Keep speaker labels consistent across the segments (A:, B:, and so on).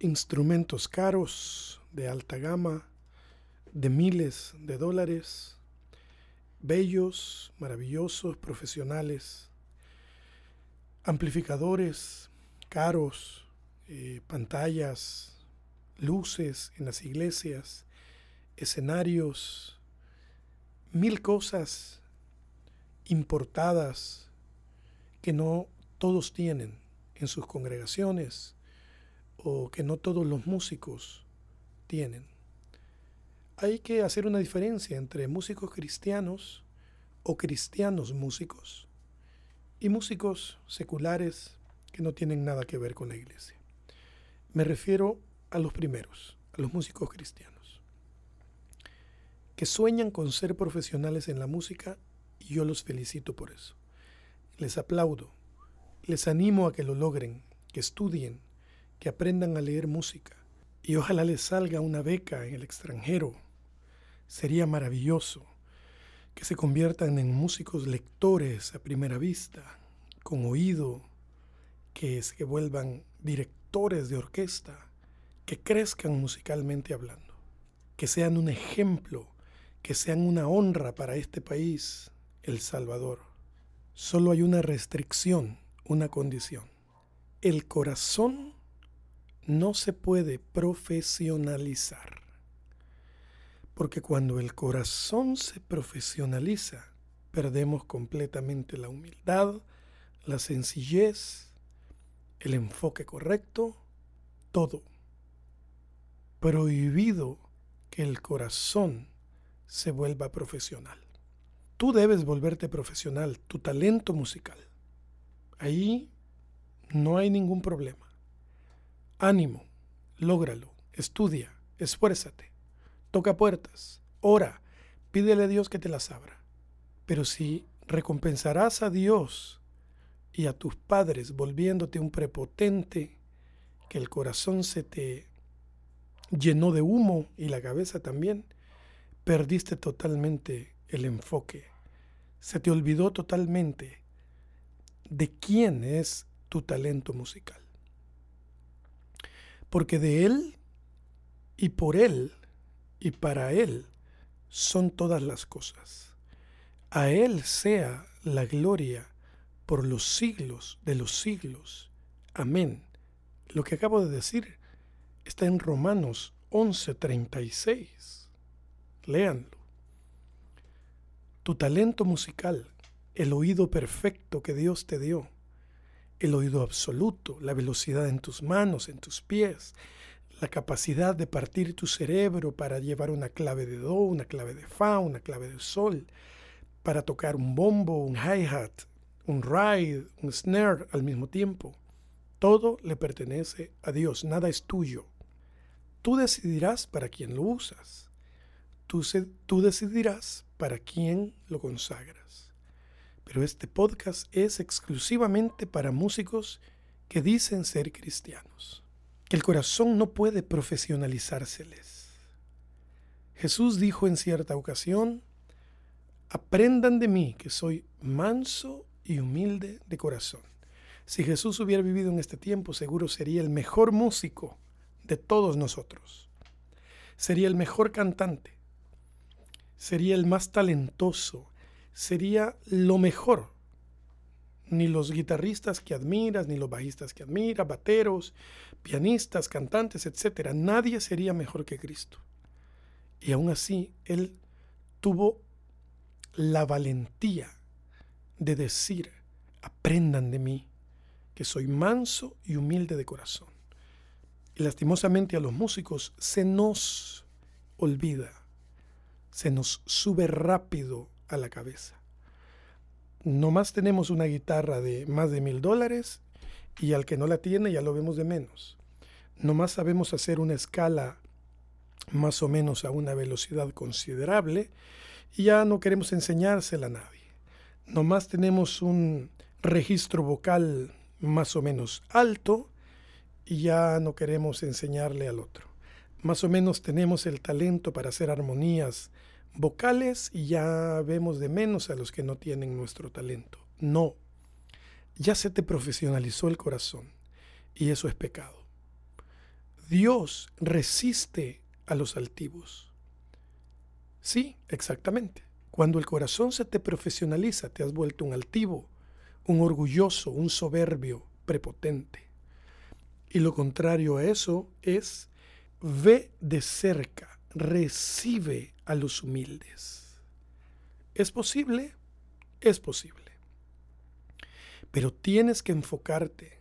A: instrumentos caros, de alta gama, de miles de dólares, bellos, maravillosos, profesionales, amplificadores caros, eh, pantallas, luces en las iglesias, escenarios, mil cosas importadas que no todos tienen en sus congregaciones o que no todos los músicos tienen. Hay que hacer una diferencia entre músicos cristianos o cristianos músicos y músicos seculares que no tienen nada que ver con la iglesia. Me refiero a los primeros, a los músicos cristianos, que sueñan con ser profesionales en la música y yo los felicito por eso. Les aplaudo, les animo a que lo logren, que estudien, que aprendan a leer música y ojalá les salga una beca en el extranjero. Sería maravilloso que se conviertan en músicos lectores a primera vista, con oído, que se vuelvan directores de orquesta, que crezcan musicalmente hablando, que sean un ejemplo, que sean una honra para este país, El Salvador. Solo hay una restricción, una condición. El corazón no se puede profesionalizar. Porque cuando el corazón se profesionaliza, perdemos completamente la humildad, la sencillez, el enfoque correcto, todo prohibido que el corazón se vuelva profesional. Tú debes volverte profesional, tu talento musical. Ahí no hay ningún problema. Ánimo, lógralo, estudia, esfuérzate, toca puertas, ora, pídele a Dios que te las abra. Pero si recompensarás a Dios y a tus padres volviéndote un prepotente, que el corazón se te llenó de humo y la cabeza también, perdiste totalmente el enfoque. Se te olvidó totalmente de quién es tu talento musical. Porque de Él y por Él y para Él son todas las cosas. A Él sea la gloria por los siglos de los siglos. Amén. Lo que acabo de decir está en Romanos 11:36. Léanlo. Tu talento musical, el oído perfecto que Dios te dio, el oído absoluto, la velocidad en tus manos, en tus pies, la capacidad de partir tu cerebro para llevar una clave de do, una clave de fa, una clave de sol, para tocar un bombo, un hi-hat, un ride, un snare al mismo tiempo. Todo le pertenece a Dios, nada es tuyo. Tú decidirás para quién lo usas. Tú, tú decidirás para quién lo consagras. Pero este podcast es exclusivamente para músicos que dicen ser cristianos. El corazón no puede profesionalizárseles. Jesús dijo en cierta ocasión, aprendan de mí que soy manso y humilde de corazón. Si Jesús hubiera vivido en este tiempo, seguro sería el mejor músico de todos nosotros. Sería el mejor cantante, sería el más talentoso, sería lo mejor. Ni los guitarristas que admiras, ni los bajistas que admiras, bateros, pianistas, cantantes, etc. Nadie sería mejor que Cristo. Y aún así, Él tuvo la valentía de decir, aprendan de mí, que soy manso y humilde de corazón. Y lastimosamente a los músicos se nos olvida, se nos sube rápido a la cabeza. Nomás tenemos una guitarra de más de mil dólares y al que no la tiene ya lo vemos de menos. Nomás sabemos hacer una escala más o menos a una velocidad considerable y ya no queremos enseñársela a nadie. Nomás tenemos un registro vocal más o menos alto y ya no queremos enseñarle al otro. Más o menos tenemos el talento para hacer armonías vocales y ya vemos de menos a los que no tienen nuestro talento. No, ya se te profesionalizó el corazón y eso es pecado. Dios resiste a los altivos. Sí, exactamente. Cuando el corazón se te profesionaliza, te has vuelto un altivo, un orgulloso, un soberbio, prepotente. Y lo contrario a eso es ve de cerca, recibe a los humildes. ¿Es posible? Es posible. Pero tienes que enfocarte,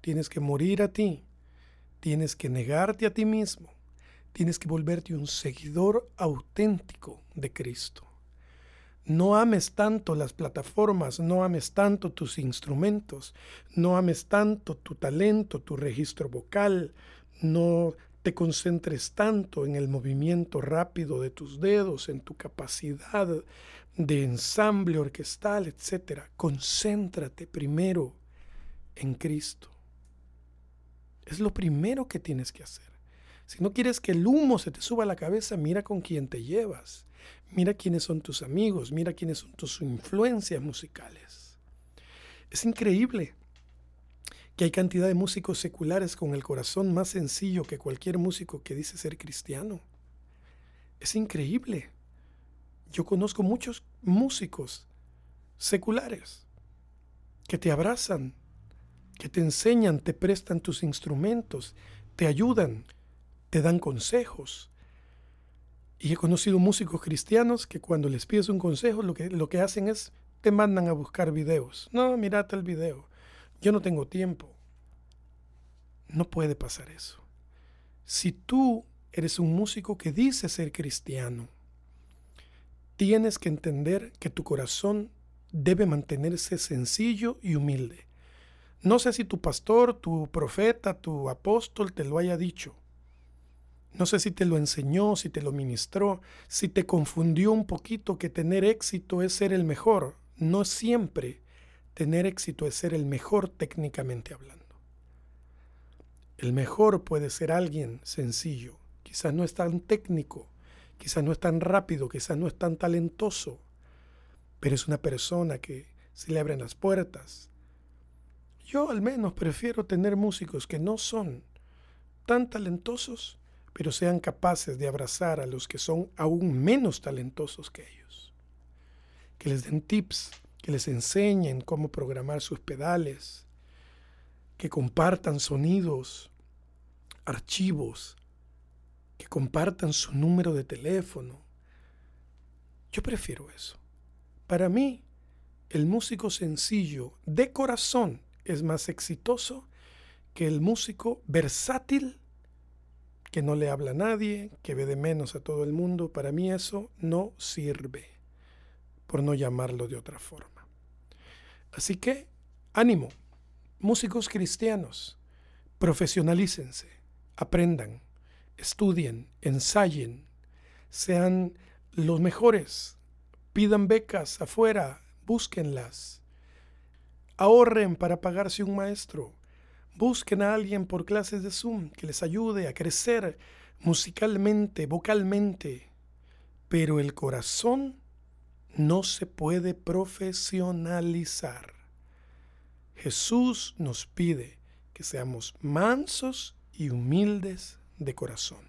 A: tienes que morir a ti, tienes que negarte a ti mismo, tienes que volverte un seguidor auténtico de Cristo. No ames tanto las plataformas, no ames tanto tus instrumentos, no ames tanto tu talento, tu registro vocal, no te concentres tanto en el movimiento rápido de tus dedos, en tu capacidad de ensamble orquestal, etc. Concéntrate primero en Cristo. Es lo primero que tienes que hacer. Si no quieres que el humo se te suba a la cabeza, mira con quién te llevas. Mira quiénes son tus amigos, mira quiénes son tus influencias musicales. Es increíble que hay cantidad de músicos seculares con el corazón más sencillo que cualquier músico que dice ser cristiano. Es increíble. Yo conozco muchos músicos seculares que te abrazan, que te enseñan, te prestan tus instrumentos, te ayudan, te dan consejos. Y he conocido músicos cristianos que cuando les pides un consejo lo que, lo que hacen es te mandan a buscar videos. No, mirate el video. Yo no tengo tiempo. No puede pasar eso. Si tú eres un músico que dice ser cristiano, tienes que entender que tu corazón debe mantenerse sencillo y humilde. No sé si tu pastor, tu profeta, tu apóstol te lo haya dicho. No sé si te lo enseñó, si te lo ministró, si te confundió un poquito que tener éxito es ser el mejor. No siempre tener éxito es ser el mejor técnicamente hablando. El mejor puede ser alguien sencillo, quizás no es tan técnico, quizás no es tan rápido, quizás no es tan talentoso, pero es una persona que se le abren las puertas. Yo al menos prefiero tener músicos que no son tan talentosos, pero sean capaces de abrazar a los que son aún menos talentosos que ellos. Que les den tips, que les enseñen cómo programar sus pedales, que compartan sonidos, archivos, que compartan su número de teléfono. Yo prefiero eso. Para mí, el músico sencillo de corazón es más exitoso que el músico versátil que no le habla a nadie, que ve de menos a todo el mundo, para mí eso no sirve, por no llamarlo de otra forma. Así que, ánimo, músicos cristianos, profesionalícense, aprendan, estudien, ensayen, sean los mejores, pidan becas afuera, búsquenlas, ahorren para pagarse un maestro, Busquen a alguien por clases de Zoom que les ayude a crecer musicalmente, vocalmente. Pero el corazón no se puede profesionalizar. Jesús nos pide que seamos mansos y humildes de corazón.